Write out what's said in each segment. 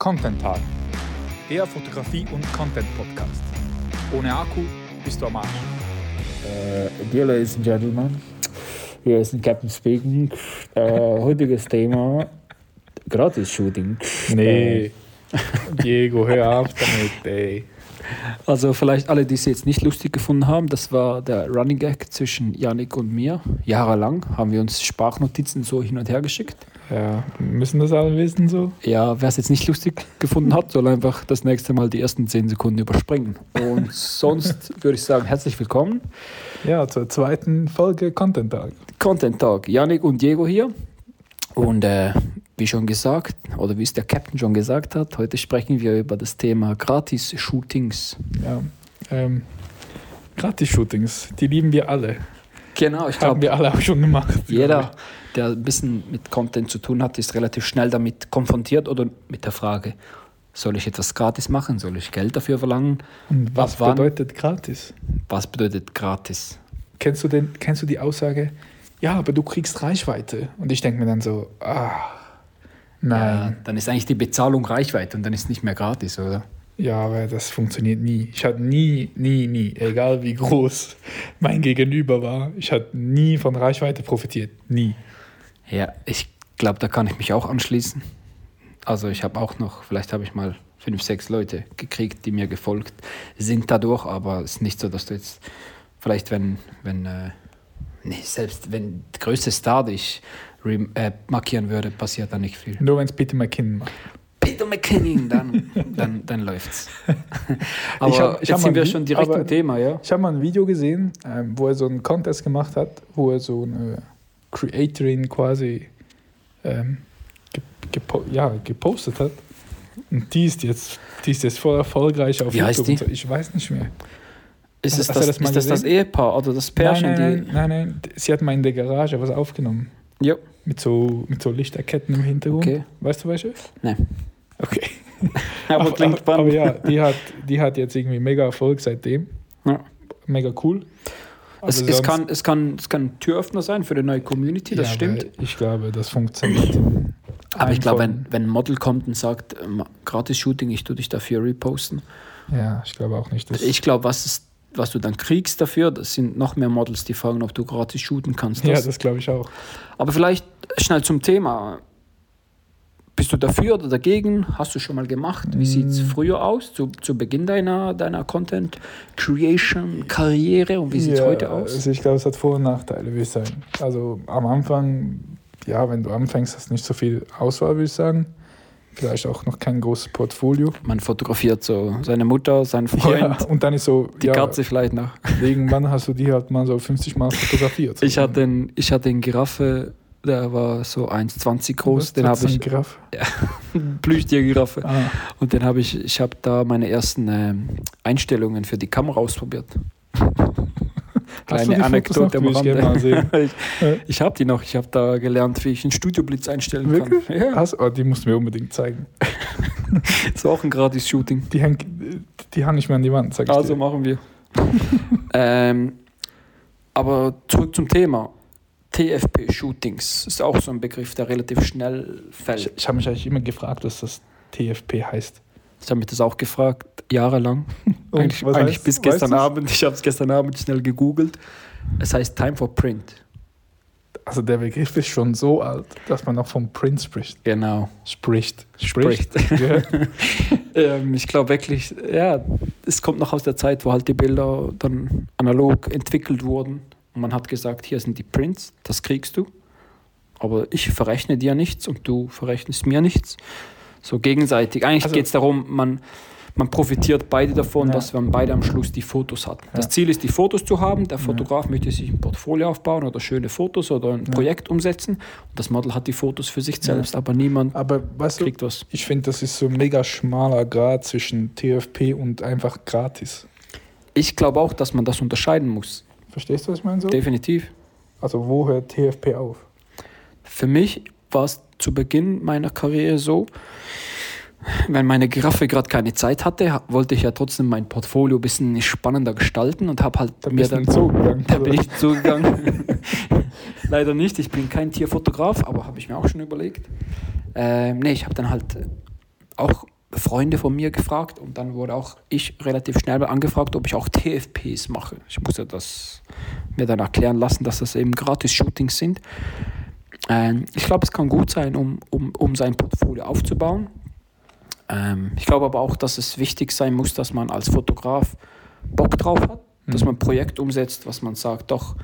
Content Tag, der Fotografie- und Content-Podcast. Ohne Akku bist du am Arsch. Uh, dear ladies and gentlemen, ist ein Captain speaking. Uh, heutiges Thema: Gratis-Shooting. Nee, Diego, hör auf damit, ey. Also, vielleicht alle, die es jetzt nicht lustig gefunden haben, das war der Running Gag zwischen Yannick und mir. Jahrelang haben wir uns Sprachnotizen so hin und her geschickt. Ja, müssen das alle wissen so? Ja, wer es jetzt nicht lustig gefunden hat, soll einfach das nächste Mal die ersten 10 Sekunden überspringen. Und sonst würde ich sagen, herzlich willkommen. Ja, zur zweiten Folge Content Tag. Content Tag. Yannick und Diego hier. Und äh, wie schon gesagt, oder wie es der Captain schon gesagt hat, heute sprechen wir über das Thema Gratis-Shootings. Ja, ähm, Gratis-Shootings, die lieben wir alle. Genau, ich Haben glaube, wir alle auch schon gemacht. jeder, der ein bisschen mit Content zu tun hat, ist relativ schnell damit konfrontiert oder mit der Frage, soll ich etwas gratis machen? Soll ich Geld dafür verlangen? Und was Ab bedeutet gratis? Was bedeutet gratis? Kennst du, den, kennst du die Aussage, ja, aber du kriegst Reichweite? Und ich denke mir dann so, ah, Ja, nein. dann ist eigentlich die Bezahlung Reichweite und dann ist nicht mehr gratis, oder? Ja, aber das funktioniert nie. Ich hatte nie, nie, nie, egal wie groß mein Gegenüber war, ich hatte nie von Reichweite profitiert. Nie. Ja, ich glaube, da kann ich mich auch anschließen. Also ich habe auch noch, vielleicht habe ich mal fünf, sechs Leute gekriegt, die mir gefolgt sind dadurch, aber es ist nicht so, dass du jetzt vielleicht, wenn, wenn äh, nee, selbst wenn der größte Star dich äh, markieren würde, passiert da nicht viel. Nur wenn es Peter McKinnon macht. Peter McKinnon, dann, dann, dann läuft's. Aber Ich hab- ich jetzt sind wir schon direkt im Thema, ja? Ich habe mal ein Video gesehen, ähm, wo er so einen Contest gemacht hat, wo er so eine Creatorin quasi ähm, ge gepo ja, gepostet hat. Und die ist jetzt, die ist jetzt voll erfolgreich auf Wie YouTube. und So. Ich weiß nicht mehr. Ist, es das, das ist das das? Ehepaar oder das Pärchen? nein, nein, nein, nein, nein. Sie hat mal in der Garage was aufgenommen. Ja, Mit so, mit so Lichterketten im Hintergrund. okay. Weißt du welche? Nein. Okay. Aber klingt aber, aber spannend. ja, die hat, die hat jetzt irgendwie mega Erfolg seitdem. Ja. Mega cool. Es, Aber es, kann, es, kann, es kann ein Türöffner sein für eine neue Community, das Ja, stimmt. Ich glaube, das funktioniert. Aber ich glaube, wenn, wenn ein Model kommt und sagt, ähm, Gratis-Shooting, ich tue dich dafür reposten. Ja, ich glaube auch nicht. Ich glaube, was, ist- was du dann kriegst dafür, das sind noch mehr Models, die fragen, ob du gratis shooten kannst. ja, Das- das glaube ich auch. Aber vielleicht schnell zum Thema. Bist du dafür oder dagegen? Hast du schon mal gemacht? Wie sieht es Mm. früher aus, zu, zu Beginn deiner, deiner Content-Creation-Karriere und wie sieht es ja, heute aus? Also ich glaube, es hat Vor- und Nachteile, würde ich sagen. Also am Anfang, ja, wenn du anfängst, hast du nicht so viel Auswahl, würde ich sagen. Vielleicht auch noch kein großes Portfolio. Man fotografiert so seine Mutter, seinen Freund, Ja, und dann ist so, die ja, Katze vielleicht noch. irgendwann hast du die halt mal so 50 Mal fotografiert. Ich hatte einen, ich hatte einen Giraffe, der war so 1,20 groß. Den habe ich, Giraffe. Plüschtier-Giraffe. Ah, Und den habe ich, ich habe da meine ersten ähm, Einstellungen für die Kamera ausprobiert. Hast du die Kleine Fotos noch? Anekdote am Will ich gerne mal sehen. Rande. ich ich habe die noch. Ich habe da gelernt, wie ich einen Studioblitz einstellen Wirklich? kann. Ja, Hast, oh, die musst du mir unbedingt zeigen. ist auch ein Gratis-Shooting. Die hängt, die hang ich mir an die Wand, sag ich Also dir. machen wir. ähm, aber zurück zum Thema. TFP-Shootings ist auch so ein Begriff, der relativ schnell Ich, fällt. ich habe mich eigentlich immer gefragt, was das TFP heißt. Ich habe mich das auch gefragt, jahrelang. Und eigentlich eigentlich heißt- bis gestern? Abend. Ich habe es gestern Abend schnell gegoogelt. Es heißt Time for Print. Also der Begriff ist schon so alt, dass man noch vom Print spricht. Genau. Spricht. Spricht. Ja. ähm, ich glaube wirklich, ja, es kommt noch aus der Zeit, wo halt die Bilder dann analog entwickelt wurden. Und man hat gesagt, hier sind die Prints, das kriegst du. Aber ich verrechne dir nichts und du verrechnest mir nichts. So gegenseitig. Eigentlich Also- geht es darum, man, man profitiert beide davon, Ja. dass man beide am Schluss die Fotos hat. Das Ja. Ziel ist, die Fotos zu haben. Der Fotograf möchte sich ein Portfolio aufbauen oder schöne Fotos oder ein Ja. Projekt umsetzen. Und das Model hat die Fotos für sich Ja. selbst, aber niemand Aber weißt du, kriegt was. ich finde, das ist so ein mega schmaler Grad zwischen TFP und einfach gratis. Ich glaube auch, dass man das unterscheiden muss. Verstehst du, was ich meine? So? Definitiv. Also wo hört TFP auf? Für mich war es zu Beginn meiner Karriere so, wenn meine Giraffe gerade keine Zeit hatte, ha- wollte ich ja trotzdem mein Portfolio ein bisschen spannender gestalten und habe halt Da mir dann in den Zoo gegangen. Da bin ich zugegangen. Leider nicht, ich bin kein Tierfotograf, aber habe ich mir auch schon überlegt. Ähm, nee, ich habe dann halt auch Freunde von mir gefragt und dann wurde auch ich relativ schnell angefragt, ob ich auch TFPs mache. Ich musste das mir dann erklären lassen, dass das eben Gratis-Shootings sind. Ähm, ich glaube, es kann gut sein, um, um, um sein Portfolio aufzubauen. Ähm, ich glaube aber auch, dass es wichtig sein muss, dass man als Fotograf Bock drauf hat, mhm. dass man ein Projekt umsetzt, was man sagt, doch,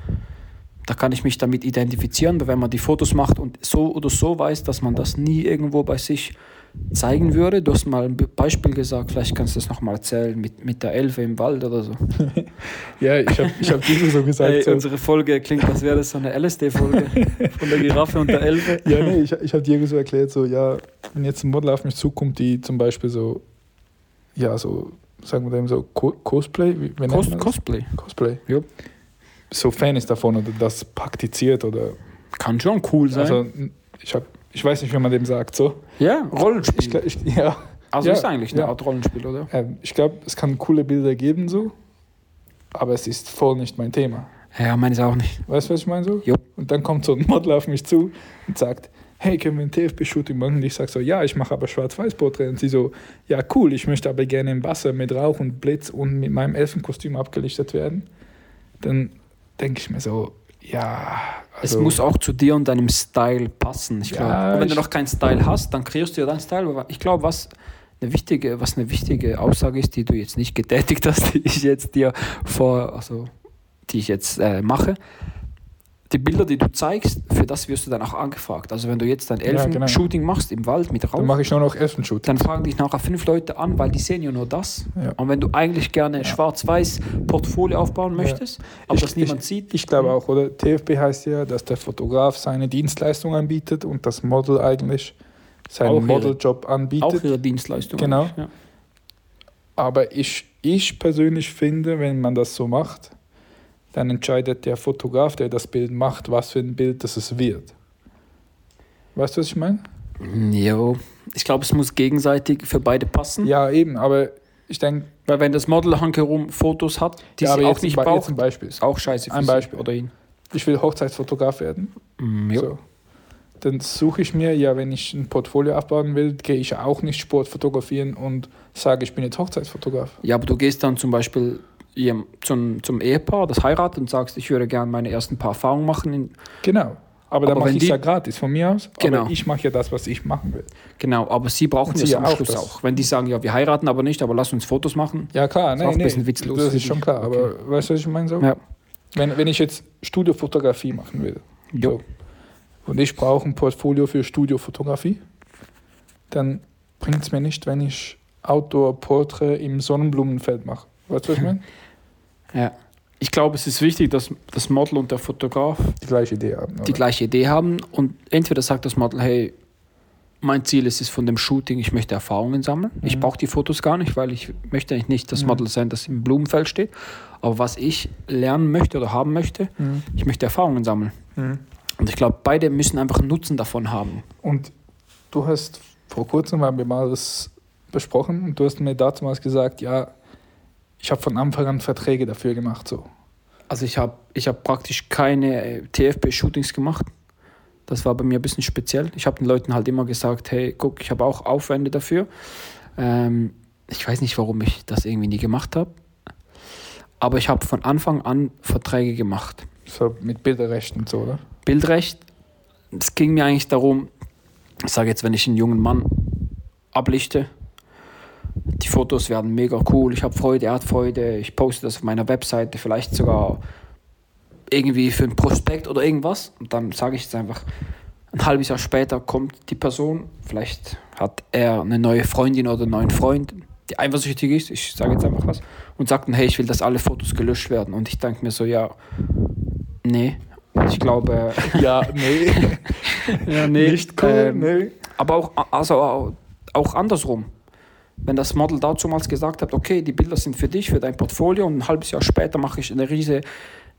da kann ich mich damit identifizieren, weil wenn man die Fotos macht und so oder so weiß, dass man das nie irgendwo bei sich zeigen würde. Du hast mal ein Beispiel gesagt, vielleicht kannst du das nochmal erzählen mit, mit der Elfe im Wald oder so. ja, ich habe ich hab diese so gesagt. Hey, so. Unsere Folge klingt, als wäre das so eine LSD-Folge von der Giraffe und der Elfe. Ja, nee, ich, ich habe dir so erklärt, so, ja, wenn jetzt ein Model auf mich zukommt, die zum Beispiel so, ja, so, sagen wir dem so, Co Cosplay? Wie, wie Cos Cosplay. Cosplay. Ja. So Fan ist davon oder das praktiziert oder. Kann schon cool sein. Also, ich habe ich weiß nicht, wie man dem sagt, so. Ja, Rollenspiel. Ich, ich, ja. Also ja, ist eigentlich eine ja. Art Rollenspiel, oder? Ähm, ich glaube, es kann coole Bilder geben, so. Aber es ist voll nicht mein Thema. Ja, meines auch nicht. Weißt du, was ich meine so? Jo. Und dann kommt so ein Model auf mich zu und sagt, hey, können wir ein TFB-Shooting machen? Und ich sage so, ja, ich mache aber Schwarz-Weiß-Porträt. Und sie so, ja, cool, ich möchte aber gerne im Wasser mit Rauch und Blitz und mit meinem Elfenkostüm abgelichtet werden. Dann denke ich mir so, ja. Also, es muss auch zu dir und deinem Style passen. Ich Ja, glaube, wenn ich- du noch keinen Style hast, dann kreierst du ja deinen Style. Aber Ich glaube, was eine wichtige, was eine wichtige Aussage ist, die du jetzt nicht getätigt hast, die ich jetzt dir vor, also die ich jetzt äh, mache. Die Bilder, die du zeigst, für das wirst du dann auch angefragt. Also wenn du jetzt dein Ja, genau. Elfen-Shooting machst im Wald mit Rauch, Dann mache ich nur noch Elfenshooting. dann fragen dich nachher fünf Leute an, weil die sehen ja nur das. Ja. Und wenn du eigentlich gerne schwarz-weiß Portfolio aufbauen möchtest, aber Ich- das niemand sieht, Ich glaube auch, oder? TFB heißt ja, dass der Fotograf seine Dienstleistung anbietet und das Model eigentlich Auch seinen Modeljob auch anbietet. ihre Dienstleistung. Genau. Ja. Aber ich, ich persönlich finde, wenn man das so macht, dann entscheidet der Fotograf, der das Bild macht, was für ein Bild das es wird. Weißt du, was ich meine? Jo, ich glaube, es muss gegenseitig für beide passen. Ja, eben, aber ich denke, Weil wenn das Model herum Fotos hat, die ja, sie auch nicht braucht, ein Beispiel. ist auch scheiße für Ein Beispiel. oder ihn. Ich will Hochzeitsfotograf werden. Mm, jo. So. Dann suche ich mir, ja, wenn ich ein Portfolio aufbauen will, gehe ich auch nicht Sport fotografieren und sage, ich bin jetzt Hochzeitsfotograf. Ja, aber du gehst dann zum Beispiel zum, zum Ehepaar, das heiratet und sagst, ich würde gerne meine ersten paar Erfahrungen machen. In, Genau. Aber dann Aber mache wenn ich es ja gratis von mir aus. Genau. Aber ich mache ja das, was ich machen will. genau, aber sie brauchen das sie am auch Schluss das. auch. Wenn die sagen, ja, wir heiraten aber nicht, aber lass uns Fotos machen. Ja, klar, Ist nee, auch ein bisschen witzlos das ist schon klar. Aber weißt du, was ich meine? So? Ja. Wenn, wenn ich jetzt Studiofotografie machen will Jo. so, und ich brauche ein Portfolio für Studiofotografie, dann bringt es mir nicht, wenn ich Outdoor-Porträt im Sonnenblumenfeld mache. Weißt du, was ich meine? Ja. Ich glaube, es ist wichtig, dass das Model und der Fotograf Die gleiche Idee haben. die oder? gleiche Idee haben und entweder sagt das Model, hey, mein Ziel ist es von dem Shooting, ich möchte Erfahrungen sammeln. Ich Mhm. brauche die Fotos gar nicht, weil ich möchte eigentlich nicht das Mhm. Model sein, das im Blumenfeld steht. Aber was ich lernen möchte oder haben möchte, Mhm. ich möchte Erfahrungen sammeln. Mhm. Und ich glaube, beide müssen einfach einen Nutzen davon haben. Und du hast vor kurzem haben wir mal das besprochen und du hast mir damals gesagt, ja, ich habe von Anfang an Verträge dafür gemacht. So. Also ich habe ich hab praktisch keine äh, TFB-Shootings gemacht. Das war bei mir ein bisschen speziell. Ich habe den Leuten halt immer gesagt, hey, guck, ich habe auch Aufwände dafür. Ähm, ich weiß nicht, warum ich das irgendwie nie gemacht habe. Aber ich habe von Anfang an Verträge gemacht. So mit Bilderrechten und so, oder? Bildrecht, es ging mir eigentlich darum, ich sage jetzt, wenn ich einen jungen Mann ablichte, die Fotos werden mega cool, ich habe Freude, er hat Freude, ich poste das auf meiner Webseite, vielleicht sogar irgendwie für ein Prospekt oder irgendwas. Und dann sage ich es einfach, ein halbes Jahr später kommt die Person, vielleicht hat er eine neue Freundin oder einen neuen Freund, die eifersüchtig ist, ich sage jetzt einfach was, und sagt dann, hey, ich will, dass alle Fotos gelöscht werden. Und ich denke mir so, ja, nee. Und ich glaube, Ja, nee. ja, Nicht cool, ähm, nee. aber auch, also auch andersrum. Wenn das Model damals gesagt hat, okay, die Bilder sind für dich, für dein Portfolio und ein halbes Jahr später mache ich eine riesige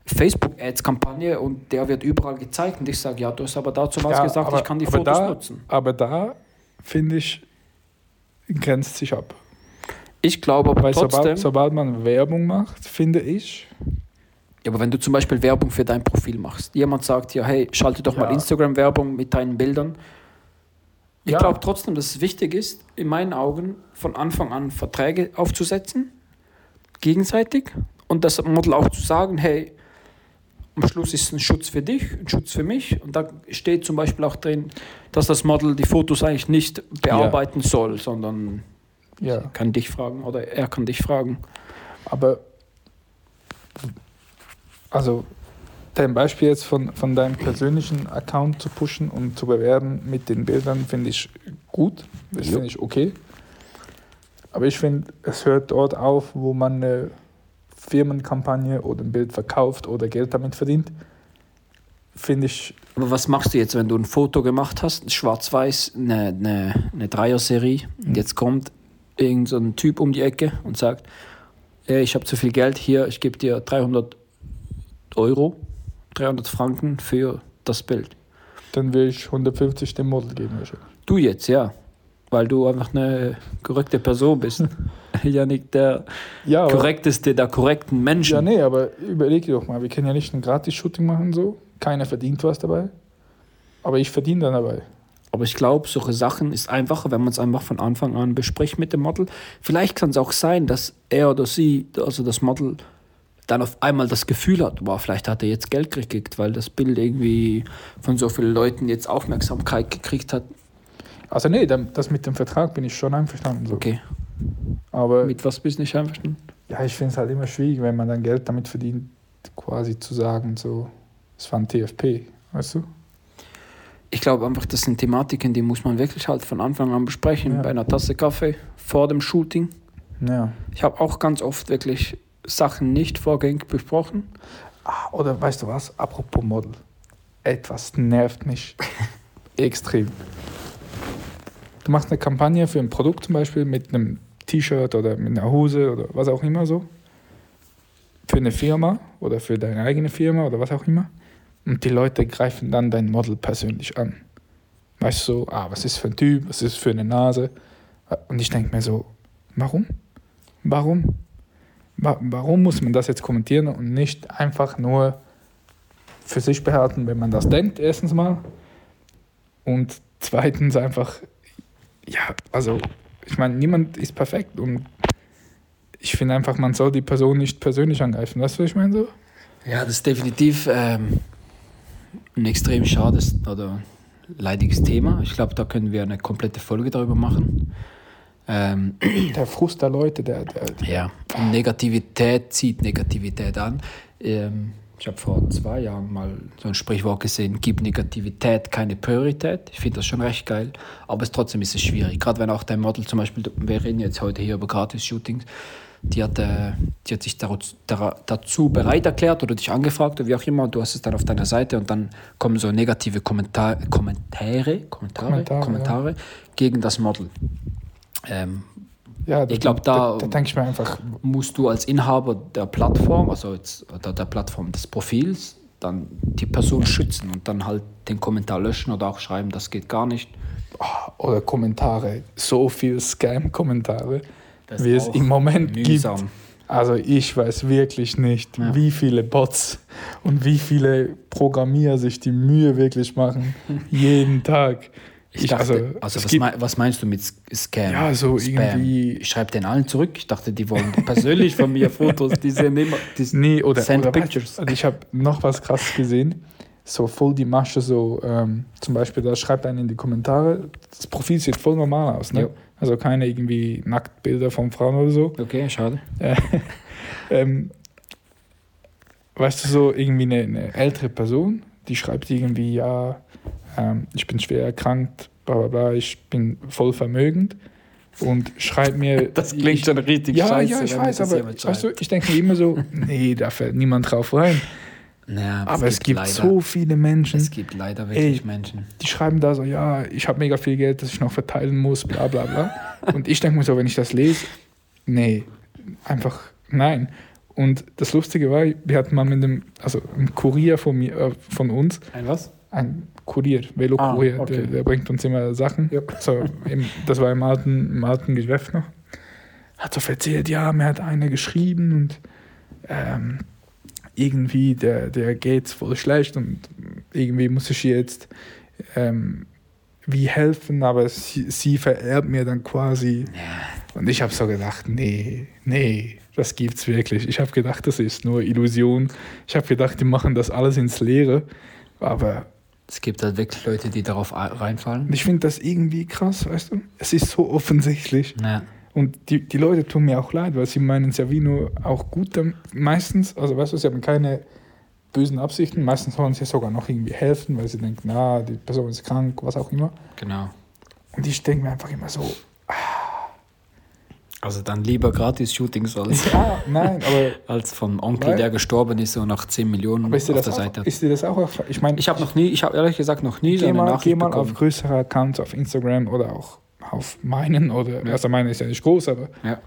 Facebook-Ads-Kampagne und der wird überall gezeigt und ich sage, ja, du hast aber damals Ja, gesagt, aber- ich kann die Fotos da- nutzen. Aber da, finde ich, grenzt sich ab. Ich glaube aber Weil trotzdem, sobald, sobald man Werbung macht, finde ich, ja, aber wenn du zum Beispiel Werbung für dein Profil machst, jemand sagt ja, hey, schalte doch mal Ja. Instagram-Werbung mit deinen Bildern, Ich Ja. glaube trotzdem, dass es wichtig ist, in meinen Augen von Anfang an Verträge aufzusetzen, gegenseitig, und das Model auch zu sagen, hey, am Schluss ist es ein Schutz für dich, ein Schutz für mich. Und da steht zum Beispiel auch drin, dass das Model die Fotos eigentlich nicht bearbeiten soll, sondern Ja. kann dich fragen oder er kann dich fragen. Aber also dein Beispiel jetzt von, von deinem persönlichen Account zu pushen und zu bewerben mit den Bildern finde ich gut. Das finde ich okay. Aber ich finde, es hört dort auf, wo man eine Firmenkampagne oder ein Bild verkauft oder Geld damit verdient. Finde ich, Aber was machst du jetzt, wenn du ein Foto gemacht hast, schwarz-weiß, eine, eine, eine Dreier-Serie, und jetzt kommt irgend so ein Typ um die Ecke und sagt, "Ey, ich habe zu viel Geld hier, ich gebe dir 300 Euro, 300 Franken für das Bild. dann will ich 150 dem Model geben. wahrscheinlich. Du jetzt, ja, weil du einfach eine korrekte Person bist. Janik, der Ja, aber, korrekteste der korrekten Menschen. ja, nee, aber überleg dir doch mal, wir können ja nicht ein Gratis-Shooting machen so. Keiner verdient was dabei. Aber ich verdiene dann dabei. Aber ich glaube, solche Sachen ist einfacher, wenn man es einfach von Anfang an bespricht mit dem Model. Vielleicht kann es auch sein, dass er oder sie, also das Model, dann auf einmal das Gefühl hat, boah, vielleicht hat er jetzt Geld gekriegt, weil das Bild irgendwie von so vielen Leuten jetzt Aufmerksamkeit gekriegt hat. Also nee, das mit dem Vertrag bin ich schon einverstanden. So. Okay, Aber mit was bist du nicht einverstanden? ja, ich finde es halt immer schwierig, wenn man dann Geld damit verdient, quasi zu sagen, so, es war ein TFP, weißt du? Ich glaube einfach, das sind Thematiken, die muss man wirklich halt von Anfang an besprechen, Ja. bei einer Tasse Kaffee, vor dem Shooting. Ja. Ich habe auch ganz oft wirklich Sachen nicht vorgängig besprochen. Ah, oder weißt du was, apropos Model. Etwas nervt mich extrem. Du machst eine Kampagne für ein Produkt zum Beispiel mit einem T-Shirt oder mit einer Hose oder was auch immer so. Für eine Firma oder für deine eigene Firma oder was auch immer. Und die Leute greifen dann dein Model persönlich an. Weißt du, so, ah, was ist für ein Typ, was ist für eine Nase. Und ich denke mir so, warum? Warum? Wa- Warum muss man das jetzt kommentieren und nicht einfach nur für sich behalten, wenn man das denkt, erstens mal. Und zweitens einfach, ja, also, ich meine, niemand ist perfekt und ich finde einfach, man soll die Person nicht persönlich angreifen. Weißt du, was ich meine so? Ja, das ist definitiv ähm, ein extrem schades oder leidiges Thema. Ich glaube, da können wir eine komplette Folge darüber machen. Ähm, Der Frust der Leute, der, der, ja, und Negativität zieht Negativität an. Ähm, ich habe vor zwei Jahren mal so ein Sprichwort gesehen, gib Negativität keine Priorität. Ich finde das schon recht geil, aber es trotzdem ist es schwierig. Gerade wenn auch dein Model zum Beispiel, wir reden jetzt heute hier über Gratis-Shootings, die hat, äh, die hat sich dazu, bereit erklärt oder dich angefragt oder wie auch immer, und du hast es dann auf deiner Seite und dann kommen so negative Kommentar Kommentare, Kommentare, Kommentare, Kommentare, gegen das Model. Ähm, ja, Ich glaub, da- da, da ich mir einfach, musst du als Inhaber der Plattform, also jetzt, oder der Plattform des Profils, dann die Person schützen und dann halt den Kommentar löschen oder auch schreiben, das geht gar nicht. oder Kommentare, so viel Scam-Kommentare, wie es im Moment gibt. mühsam. Also ich weiß wirklich nicht, Ja. wie viele Bots und wie viele Programmierer sich die Mühe wirklich machen, jeden Tag. Ich dachte, also, es was, gibt- mei was meinst du mit Scam? Ja, so irgendwie- Ich schreibe den allen zurück. Ich dachte, die wollen persönlich von mir Fotos. Die sehen immer. Die Nee, oder, Send oder pictures. Weißt, also ich habe noch was krasses gesehen. So voll die Masche, so ähm, zum Beispiel, da schreibt einer in die Kommentare, das Profil sieht voll normal aus, ne? Jo. Also keine irgendwie Nacktbilder von Frauen oder so. Okay, schade. Äh, ähm, weißt du, so irgendwie eine, eine ältere Person, die schreibt irgendwie, ja, ähm, ich bin schwer erkrankt, bla bla bla, ich bin voll vermögend und schreibt mir. Das klingt schon richtig ja, scheiße. Ja, ich weiß, aber weißt du, ich denke immer so, nee, da fällt niemand drauf rein. Ja, Aber es gibt leider, so viele Menschen, Es gibt leider wirklich Ey. Menschen. die schreiben da so, ja, ich habe mega viel Geld, das ich noch verteilen muss, bla bla bla. Und ich denke mir so, wenn ich das lese, nee, einfach nein. Und das Lustige war, wir hatten mal mit einem, also ein Kurier von, mir, äh, von uns, Ein was? Ein Kurier, Velokurier, Ah, okay. der, der bringt uns immer Sachen. Ja. So, im, das war im alten, alten Geschäft noch. Hat so erzählt, ja, mir hat einer geschrieben und ähm, irgendwie, der, der geht's voll schlecht und irgendwie muss ich jetzt ähm, wie helfen, aber sie, sie vererbt mir dann quasi. Und ich habe so gedacht, nee, nee, das gibt's wirklich. Ich habe gedacht, das ist nur Illusion. Ich habe gedacht, die machen das alles ins Leere. Aber Es gibt halt wirklich Leute, die darauf reinfallen. ich finde das irgendwie krass, weißt du? Es ist so offensichtlich. Ja. Und die, die Leute tun mir auch leid, weil sie meinen nur auch gut meistens. Also weißt du, sie haben keine bösen Absichten. Meistens wollen sie sogar noch irgendwie helfen, weil sie denken, na, die Person ist krank, was auch immer. Genau. Und ich denke mir einfach immer so, Also dann lieber Gratis-Shootings als, ja, nein, aber, als vom Onkel, Weil- der gestorben ist, so nach 10 Millionen aber ist, dir auf das der auch, Seite. ist dir das auch? Ich meine, Ich habe noch nie, ich habe ehrlich gesagt noch nie so geh eine mal, Nachricht geh mal auf bekommen. größere Accounts auf Instagram oder auch auf meinen oder, Ja. also meine ist ja nicht groß, aber Ja.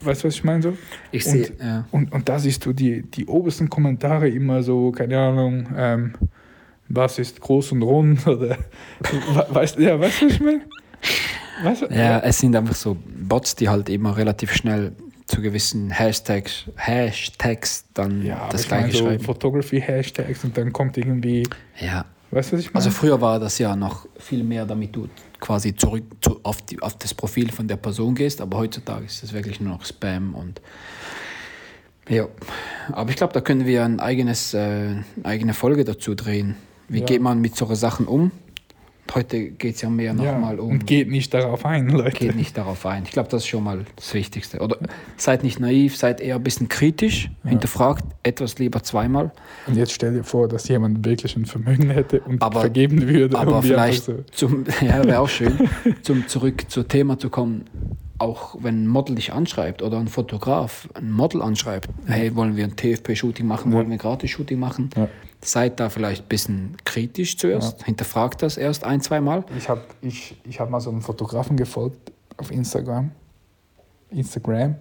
weißt du, was ich meine so? Ich Und- sehe, ja. Und, und da siehst du die, die obersten Kommentare immer so, keine Ahnung, ähm, was ist groß und rund oder we- weißt, ja, weißt du, was ich meine? Weißt du? ja, es sind einfach so Bots, die halt immer relativ schnell zu gewissen Hashtags, Hashtags dann ja das gleiche so schreiben. Photography-Hashtags und dann kommt irgendwie, Ja, weißt du, was ich meine? also früher war das ja noch viel mehr, damit du quasi zurück zu, auf, die, auf das Profil von der Person gehst, aber heutzutage ist das wirklich nur noch Spam und ja, aber ich glaube, da können wir ein eigenes, äh, eine eigene Folge dazu drehen. Wie Ja. geht man mit solchen Sachen um? Heute geht es ja mehr ja, nochmal um. Und geht nicht darauf ein, Leute. geht nicht darauf ein. Ich glaube, das ist schon mal das Wichtigste. Oder seid nicht naiv, seid eher ein bisschen kritisch, hinterfragt etwas lieber zweimal. Und jetzt stell dir vor, dass jemand wirklich ein Vermögen hätte und Aber- vergeben würde. Aber vielleicht, einfach zum, ja, wäre auch schön, zum zurück zum Thema zu kommen, auch wenn ein Model dich anschreibt oder ein Fotograf ein Model anschreibt, hey, wollen wir ein TFP-Shooting machen, Ja. wollen wir ein Gratis-Shooting machen, Ja. Seid da vielleicht ein bisschen kritisch zuerst, hinterfragt das erst ein, zweimal. Ich habe ich, ich hab mal so einen Fotografen gefolgt auf Instagram. Instagram.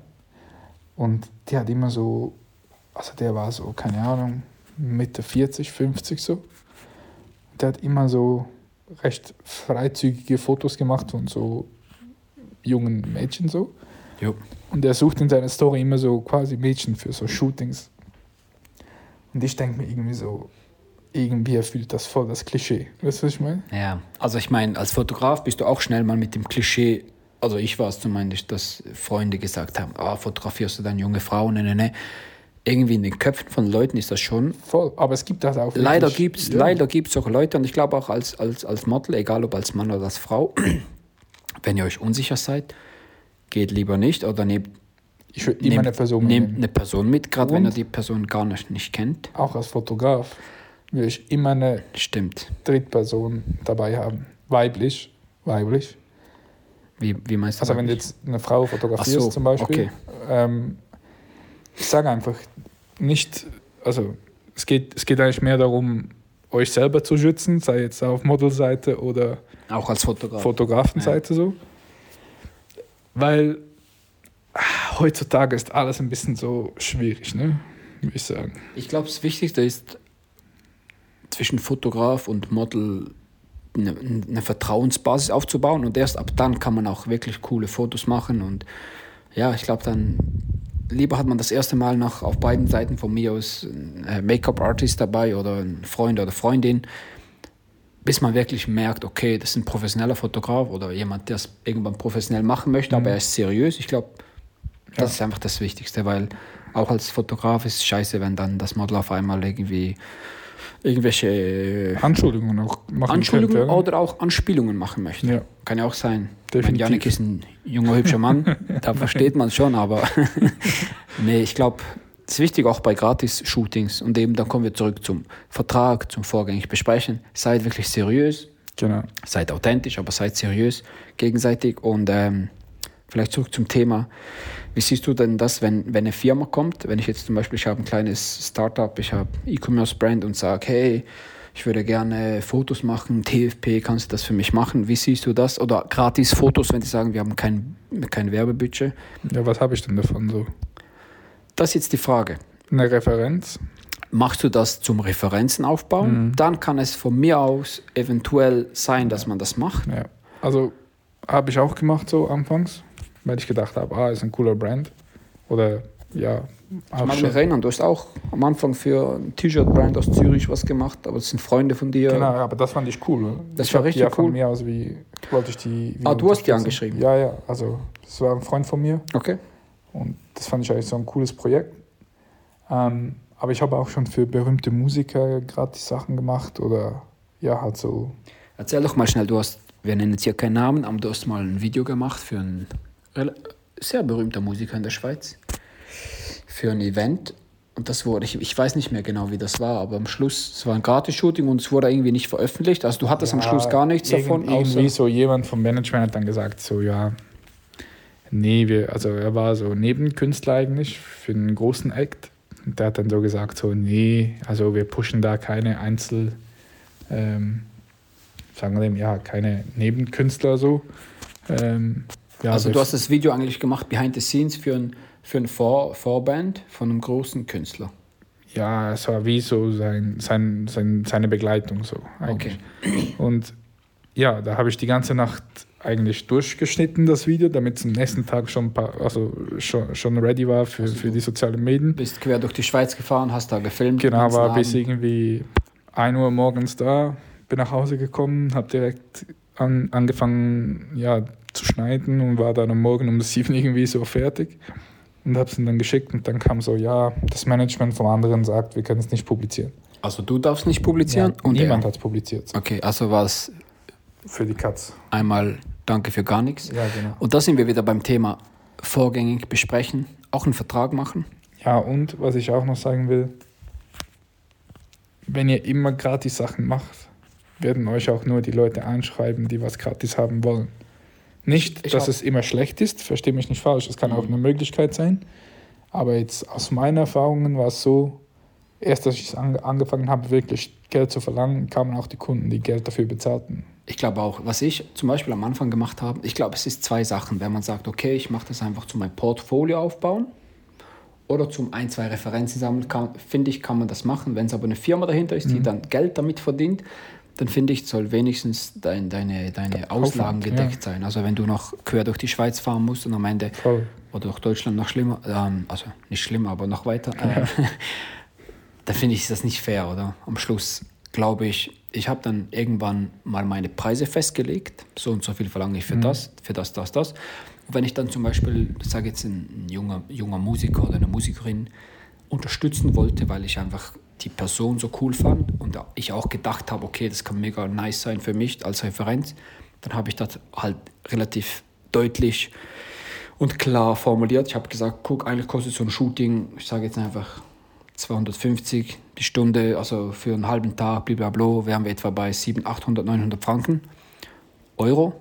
Und der hat immer so, also der war so, keine Ahnung, Mitte 40, 50 so. Der hat immer so recht freizügige Fotos gemacht von so jungen Mädchen so. Jo. Und er sucht in seiner Story immer so quasi Mädchen für so Shootings. Und ich denke mir irgendwie so, irgendwie erfüllt das voll das Klischee. Weißt du, was ich meine? Ja, also ich meine, als Fotograf bist du auch schnell mal mit dem Klischee, also ich war es zumindest, dass Freunde gesagt haben, ah, fotografierst du dann junge Frauen, ne, ne, ne. Irgendwie in den Köpfen von Leuten ist das schon. Voll, aber es gibt das auch. Leider gibt es ja. leider gibt's solche Leute und ich glaube auch als, als, als Model, egal ob als Mann oder als Frau, wenn ihr euch unsicher seid, geht lieber nicht oder nehmt, Ich würde immer eine Person nehmt mitnehmen. eine Person mit, gerade wenn ihr die Person gar nicht, nicht kennt. Auch als Fotograf würde ich immer eine Stimmt. Drittperson dabei haben. Weiblich, weiblich. Wie, wie meinst du Also wenn du jetzt eine Frau fotografierst so, zum Beispiel, okay. ähm, ich sage einfach nicht, also es geht, es geht eigentlich mehr darum, euch selber zu schützen, sei jetzt auf Modelseite oder Auch als Fotograf. Fotografenseite so. Weil heutzutage ist alles ein bisschen so schwierig, ne? Würde ich sagen. Ich glaube, das Wichtigste ist, zwischen Fotograf und Model eine, eine Vertrauensbasis aufzubauen und erst ab dann kann man auch wirklich coole Fotos machen und ja, ich glaube dann lieber hat man das erste Mal noch auf beiden Seiten von mir aus ein Make-up-Artist dabei oder ein Freund oder Freundin, bis man wirklich merkt, okay, das ist ein professioneller Fotograf oder jemand, der es irgendwann professionell machen möchte, aber er ist seriös. Ich glaube, das ist einfach das Wichtigste, weil auch als Fotograf ist es scheiße, wenn dann das Model auf einmal irgendwie irgendwelche Anschuldigungen auch machen Anschuldigungen könnte, oder auch Anspielungen machen möchte. Ja. Kann ja auch sein. Definitiv. Janik ist ein junger, hübscher Mann, da versteht man schon, aber nee, ich glaube, es ist wichtig auch bei Gratis-Shootings und eben dann kommen wir zurück zum Vertrag, zum vorgängig besprechen. Seid wirklich seriös, Genau. seid authentisch, aber seid seriös gegenseitig und ähm, vielleicht zurück zum Thema. Wie siehst du denn das, wenn, wenn eine Firma kommt, wenn ich jetzt zum Beispiel, ich habe ein kleines Startup, ich habe E-Commerce-Brand und sage, hey, ich würde gerne Fotos machen, TFP, kannst du das für mich machen? Wie siehst du das? Oder gratis Fotos, wenn sie sagen, wir haben kein, kein Werbebudget. Ja, was habe ich denn davon so? Das ist jetzt die Frage. Eine Referenz? Machst du das zum Referenzen aufbauen? Dann kann es von mir aus eventuell sein, dass man das macht. Ja. Also habe ich auch gemacht so anfangs, weil ich gedacht habe, ah, ist ein cooler Brand. Oder ja, Ich mag mich erinnern, du hast auch am Anfang für ein T-Shirt-Brand aus Zürich was gemacht, aber das sind Freunde von dir. Genau, aber das fand ich cool. Das ich war richtig ja von cool. mir aus wie wollte ich die. Ah, du hast die angeschrieben? Ja, ja. Also das war ein Freund von mir Okay. und das fand ich eigentlich so ein cooles Projekt. Ähm, aber ich habe auch schon für berühmte Musiker gratis Sachen gemacht oder ja halt so. Erzähl doch mal schnell, du hast, wir nennen jetzt hier keinen Namen, aber du hast mal ein Video gemacht für einen sehr berühmter Musiker in der Schweiz. Für ein Event. Und das wurde, ich, ich weiß nicht mehr genau, wie das war, aber am Schluss, es war ein Gratis-Shooting und es wurde irgendwie nicht veröffentlicht. Also du hattest am Ja, Schluss gar nichts irgend- davon. Irgendwie so jemand vom Management hat dann gesagt so ja. Nee, wir, also er war so Nebenkünstler eigentlich für einen großen Act. Und der hat dann so gesagt, so, nee, also wir pushen da keine Einzel, ähm, sagen wir dem, ja, keine Nebenkünstler so. Ähm, ja, also du hast das Video eigentlich gemacht, behind the scenes, für ein, für ein Vor Vorband von einem großen Künstler. Ja, es war wie so sein, sein, sein, seine Begleitung so eigentlich. Und ja, da habe ich die ganze Nacht eigentlich durchgeschnitten, das Video, damit es am nächsten Tag schon, ein paar, also schon, schon ready war für, für die sozialen Medien. Bist quer durch die Schweiz gefahren, hast da gefilmt. Genau, war bis irgendwie 1 Uhr morgens da, bin nach Hause gekommen, habe direkt an, angefangen ja, zu schneiden und war dann am Morgen um 7 irgendwie so fertig und habe es dann geschickt und dann kam so, ja, das Management vom anderen sagt, wir können es nicht publizieren. Also du darfst nicht publizieren Ja, und niemand hat es publiziert. Okay, also war es Für die Katz. einmal Danke für gar nichts. Ja, genau. Und da sind wir wieder beim Thema vorgängig besprechen, auch einen Vertrag machen. Ja, und was ich auch noch sagen will, wenn ihr immer gratis Sachen macht, werden euch auch nur die Leute anschreiben, die was gratis haben wollen. Nicht, Ich dass es immer schlecht ist, verstehe mich nicht falsch, es kann auch Mhm. eine Möglichkeit sein. Aber jetzt aus meinen Erfahrungen war es so, erst als ich an, angefangen habe, wirklich Geld zu verlangen, kamen auch die Kunden, die Geld dafür bezahlten. Ich glaube auch, was ich zum Beispiel am Anfang gemacht habe, ich glaube, es ist zwei Sachen. Wenn man sagt, okay, ich mache das einfach zu meinem Portfolio aufbauen oder zum ein, zwei Referenzen sammeln, kann, finde ich, kann man das machen. Wenn es aber eine Firma dahinter ist, Mhm. die dann Geld damit verdient, dann finde ich, soll wenigstens dein, deine, deine Auslagen gedeckt sein. Also wenn du noch quer durch die Schweiz fahren musst und am Ende Voll. oder durch Deutschland noch schlimmer, ähm, also nicht schlimmer, aber noch weiter, äh, dann finde ich das nicht fair, oder? Am Schluss glaube ich, ich habe dann irgendwann mal meine Preise festgelegt, so und so viel verlange ich für das, für das, das, das. Und wenn ich dann zum Beispiel, ich sage jetzt ein, ein junger, junger Musiker oder eine Musikerin unterstützen wollte, weil ich einfach die Person so cool fand und ich auch gedacht habe, okay, das kann mega nice sein für mich als Referenz, dann habe ich das halt relativ deutlich und klar formuliert. Ich habe gesagt, guck, eigentlich kostet so ein Shooting, ich sage jetzt einfach 250 die Stunde, also für einen halben Tag, blablabla, wären wir etwa bei 700, 800, 900 Franken Euro.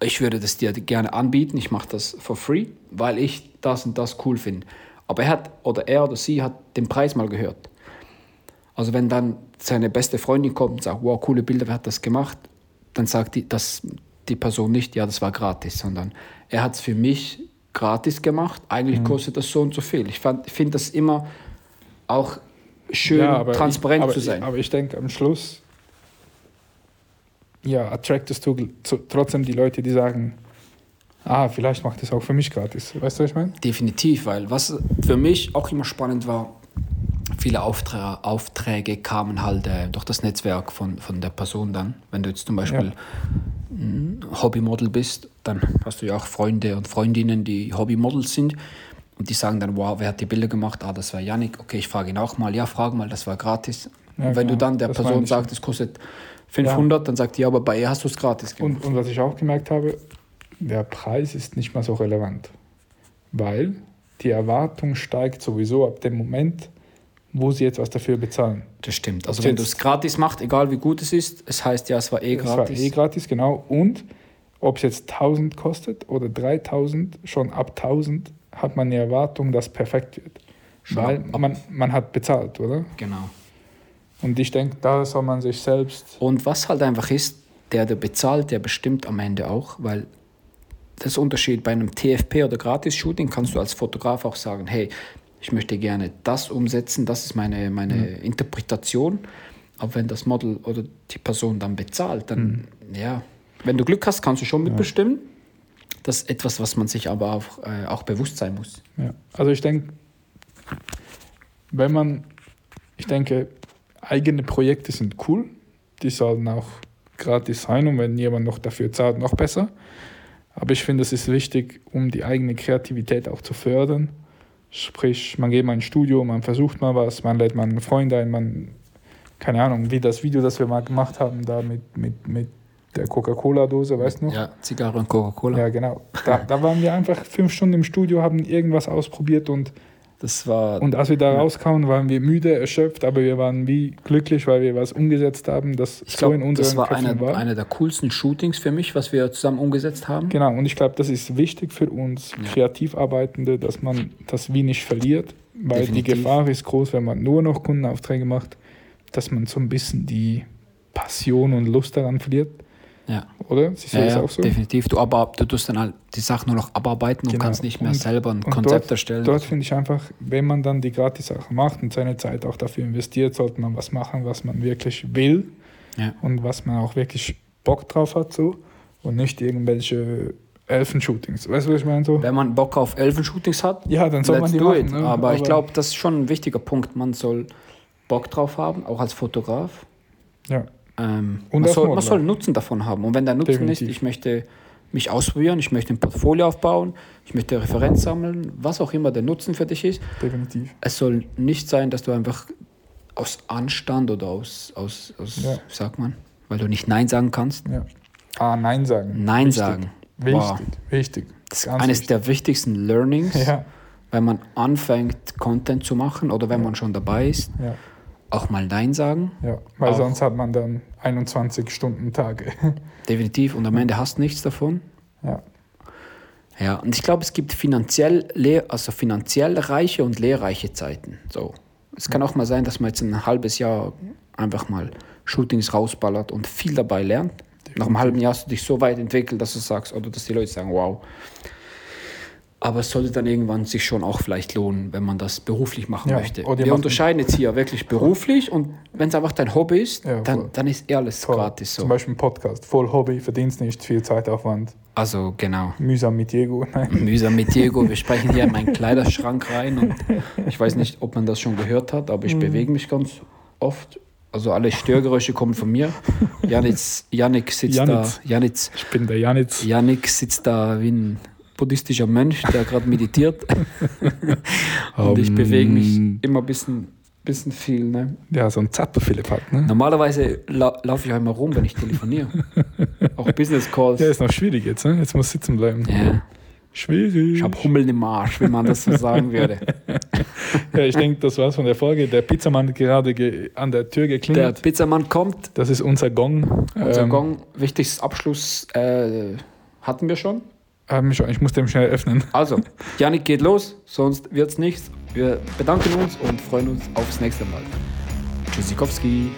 Ich würde das dir gerne anbieten, ich mache das for free, weil ich das und das cool finde. Aber er hat, oder er oder sie hat den Preis mal gehört. Also wenn dann seine beste Freundin kommt und sagt, wow, coole Bilder, wer hat das gemacht? Dann sagt die, das, die Person nicht, ja, das war gratis, sondern er hat es für mich gratis gemacht. Eigentlich kostet das so und so viel. Ich, finde das immer auch schön, aber transparent ich, aber zu sein. Aber ich denke, am Schluss, ja, attractest du zu, trotzdem die Leute, die sagen, ah, vielleicht macht das auch für mich gratis. Weißt du, was ich meine? Definitiv, weil was für mich auch immer spannend war, viele Aufträge, Aufträge kamen halt äh, durch das Netzwerk von, von der Person dann. Wenn du jetzt zum Beispiel ein Hobbymodel bist, dann hast du ja auch Freunde und Freundinnen, die Hobbymodels sind. Und die sagen dann, wow, wer hat die Bilder gemacht? Ah, das war Yannick. Okay, ich frage ihn auch mal. Ja, frag mal, das war gratis. Ja, und wenn du genau. dann der Das Person sagst, es kostet 500, dann sagt die, ja, aber bei ihr hast du es gratis gemacht. Und, und was ich auch gemerkt habe, der Preis ist nicht mal so relevant, weil die Erwartung steigt sowieso ab dem Moment, wo sie etwas dafür bezahlen. Das stimmt. Also wenn du jetzt- es gratis machst, egal wie gut es ist, es heißt ja, es war eh Es war gratis. eh gratis, genau. Und ob es jetzt 1000 kostet oder 3000, schon ab 1000 hat man die Erwartung, dass perfekt wird. Schon weil man, man hat bezahlt, oder? Genau. Und ich denke, da soll man sich selbst. Und was halt einfach ist, der, der bezahlt, der bestimmt am Ende auch, weil das Unterschied bei einem TFP oder Gratis-Shooting kannst du als Fotograf auch sagen, hey, ich möchte gerne das umsetzen, das ist meine, meine Interpretation. Aber wenn das Model oder die Person dann bezahlt, dann, ja, wenn du Glück hast, kannst du schon mitbestimmen. Das ist etwas, was man sich aber auch, äh, auch bewusst sein muss. Ja. Also ich denke, wenn man, ich denke, eigene Projekte sind cool, die sollen auch gratis sein und wenn jemand noch dafür zahlt, noch besser. Aber ich finde, es ist wichtig, um die eigene Kreativität auch zu fördern. Sprich, man geht mal ins Studio, man versucht mal was, man lädt mal einen Freund ein, man, keine Ahnung, wie das Video, das wir mal gemacht haben, da mit, mit, mit der Coca-Cola-Dose, weißt du noch? Ja, Zigarre und Coca-Cola. Ja, genau. Da, da waren wir einfach fünf Stunden im Studio, haben irgendwas ausprobiert und, Das war. und als wir da Ja. rauskamen, waren wir müde, erschöpft, aber wir waren wie glücklich, weil wir was umgesetzt haben, das ich so in unseren das war Köpfen eine, war. eine der coolsten Shootings für mich, was wir zusammen umgesetzt haben. Genau, und ich glaube, das ist wichtig für uns Ja. Kreativarbeitende, dass man das wie nicht verliert, weil die Definitiv. Gefahr ist groß, wenn man nur noch Kundenaufträge macht, dass man so ein bisschen die Passion und Lust daran verliert, Ja. oder? Siehst du Ja, das auch so? definitiv. Du, aber, du tust dann halt die Sachen nur noch abarbeiten und Genau. kannst nicht mehr Und- selber ein und Konzept erstellen. Dort finde ich einfach, wenn man dann die Gratis-Sachen macht und seine Zeit auch dafür investiert, sollte man was machen, was man wirklich will Ja. und was man auch wirklich Bock drauf hat so und nicht irgendwelche Elfenshootings. Weißt du, was ich meine? So? Wenn man Bock auf Elfen-Shootings hat, Ja, dann soll man die machen. ne? Aber, ich glaube, das ist schon ein wichtiger Punkt. Man soll Bock drauf haben, auch als Fotograf. Ja, Ähm, Und man, soll, man soll Nutzen davon haben. Und wenn der Nutzen Definitiv. ist, ich möchte mich ausprobieren, ich möchte ein Portfolio aufbauen, ich möchte Referenz sammeln, was auch immer der Nutzen für dich ist, definitiv. es soll nicht sein, dass du einfach aus Anstand oder aus, aus, aus Ja. sagt man, weil du nicht Nein sagen kannst, Ja. Ah, Nein sagen. Nein Wichtig. sagen. Wichtig, Wow. wichtig. Das ist Ganz eines wichtig. der wichtigsten Learnings, Ja, wenn man anfängt, Content zu machen oder wenn man schon dabei ist, auch mal Nein sagen. ja. Weil Auch- sonst hat man dann 21 Stunden Tage. Definitiv. Und am Ende hast du nichts davon. ja, Ja, und ich glaube, es gibt finanziell, also finanziell reiche und lehrreiche Zeiten. So. Es kann auch mal sein, dass man jetzt ein halbes Jahr einfach mal Shootings rausballert und viel dabei lernt. Nach einem halben Jahr hast du dich so weit entwickelt, dass du sagst, oder dass die Leute sagen, wow. Aber es sollte dann irgendwann sich schon auch vielleicht lohnen, wenn man das beruflich machen Ja, möchte. Wir unterscheiden jetzt hier wirklich beruflich und wenn es einfach dein Hobby ist, Ja, voll. dann, dann ist eh alles toll. gratis so. Zum Beispiel ein Podcast. Voll Hobby, verdienst nicht, viel Zeitaufwand. Also genau. Mühsam mit Diego. Nein. Mühsam mit Diego. Wir sprechen hier in meinen Kleiderschrank rein und ich weiß nicht, ob man das schon gehört hat, aber ich bewege mich ganz oft. Also alle Störgeräusche kommen von mir. Janitz, Janik sitzt Janitz. da. Janitz, Ich bin der Janitz. Janik sitzt da wie ein buddhistischer Mönch, der gerade meditiert. und ich bewege mich immer ein bisschen, bisschen viel. Ne? Ja, so ein Zapper-Philipp halt. Ne? Normalerweise lau laufe ich auch immer rum, wenn ich telefoniere. Auch Business Calls. Ja, ist noch schwierig jetzt. Ne? Jetzt muss sitzen bleiben. Ja. Schwierig. Ich habe Hummeln im Arsch, wenn man das so sagen würde. Ja, ich denke, das war's von der Folge. Der Pizzamann hat gerade ge an der Tür Der geklingelt. Pizzamann kommt, das ist unser Gong. Unser Ähm, Gong, wichtigstes Abschluss äh, hatten wir schon. Schon. Ich muss dem schnell öffnen. Also, Janik geht los, sonst wird's nichts. Wir bedanken uns und freuen uns aufs nächste Mal. Tschüssikowski.